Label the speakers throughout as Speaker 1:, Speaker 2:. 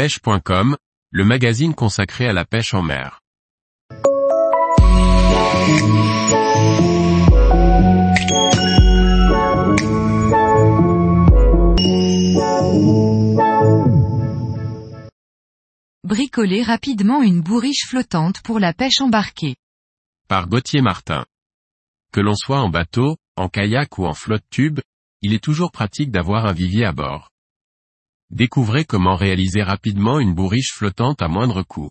Speaker 1: pêche.com, le magazine consacré à la pêche en mer.
Speaker 2: Bricoler rapidement une bourriche flottante pour la pêche embarquée.
Speaker 1: Par Gauthier Martin. Que l'on soit en bateau, en kayak ou en flotte tube, il est toujours pratique d'avoir un vivier à bord. Découvrez comment réaliser rapidement une bourriche flottante à moindre coût.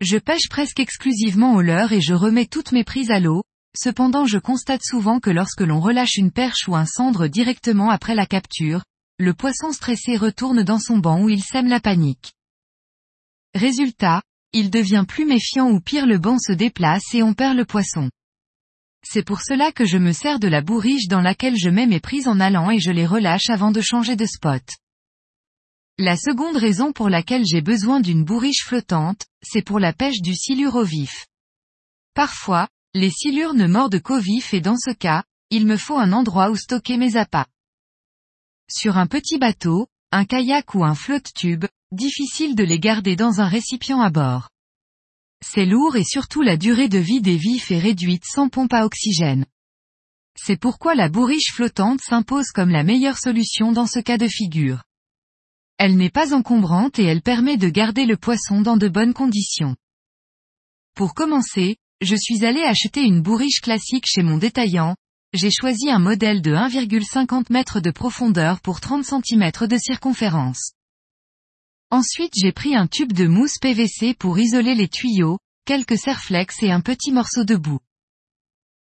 Speaker 2: Je pêche presque exclusivement au leurre et je remets toutes mes prises à l'eau, cependant je constate souvent que lorsque l'on relâche une perche ou un cendre directement après la capture, le poisson stressé retourne dans son banc où il sème la panique. Résultat, il devient plus méfiant ou pire le banc se déplace et on perd le poisson. C'est pour cela que je me sers de la bourriche dans laquelle je mets mes prises en allant et je les relâche avant de changer de spot. La seconde raison pour laquelle j'ai besoin d'une bourriche flottante, c'est pour la pêche du silure au vif. Parfois, les silures ne mordent qu'au vif et dans ce cas, il me faut un endroit où stocker mes appâts. Sur un petit bateau, un kayak ou un flotte tube, difficile de les garder dans un récipient à bord. C'est lourd et surtout la durée de vie des vifs est réduite sans pompe à oxygène. C'est pourquoi la bourriche flottante s'impose comme la meilleure solution dans ce cas de figure. Elle n'est pas encombrante et elle permet de garder le poisson dans de bonnes conditions. Pour commencer, je suis allé acheter une bourriche classique chez mon détaillant, j'ai choisi un modèle de 1,50 m de profondeur pour 30 cm de circonférence. Ensuite j'ai pris un tube de mousse PVC pour isoler les tuyaux, quelques serflex et un petit morceau de boue.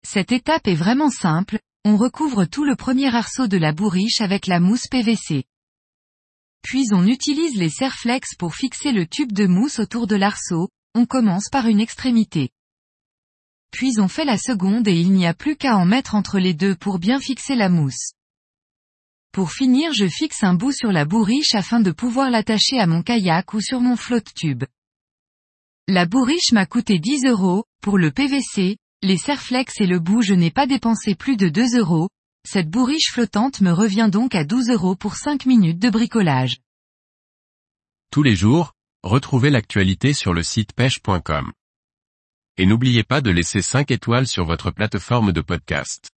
Speaker 2: Cette étape est vraiment simple, on recouvre tout le premier arceau de la bourriche avec la mousse PVC. Puis on utilise les serflex pour fixer le tube de mousse autour de l'arceau, on commence par une extrémité. Puis on fait la seconde et il n'y a plus qu'à en mettre entre les deux pour bien fixer la mousse. Pour finir je fixe un bout sur la bourriche afin de pouvoir l'attacher à mon kayak ou sur mon flotte tube. La bourriche m'a coûté 10 euros, pour le PVC, les serflex et le bout je n'ai pas dépensé plus de 2 euros, cette bourriche flottante me revient donc à 12 euros pour 5 minutes de bricolage.
Speaker 1: Tous les jours, retrouvez l'actualité sur le site pêche.com. Et n'oubliez pas de laisser 5 étoiles sur votre plateforme de podcast.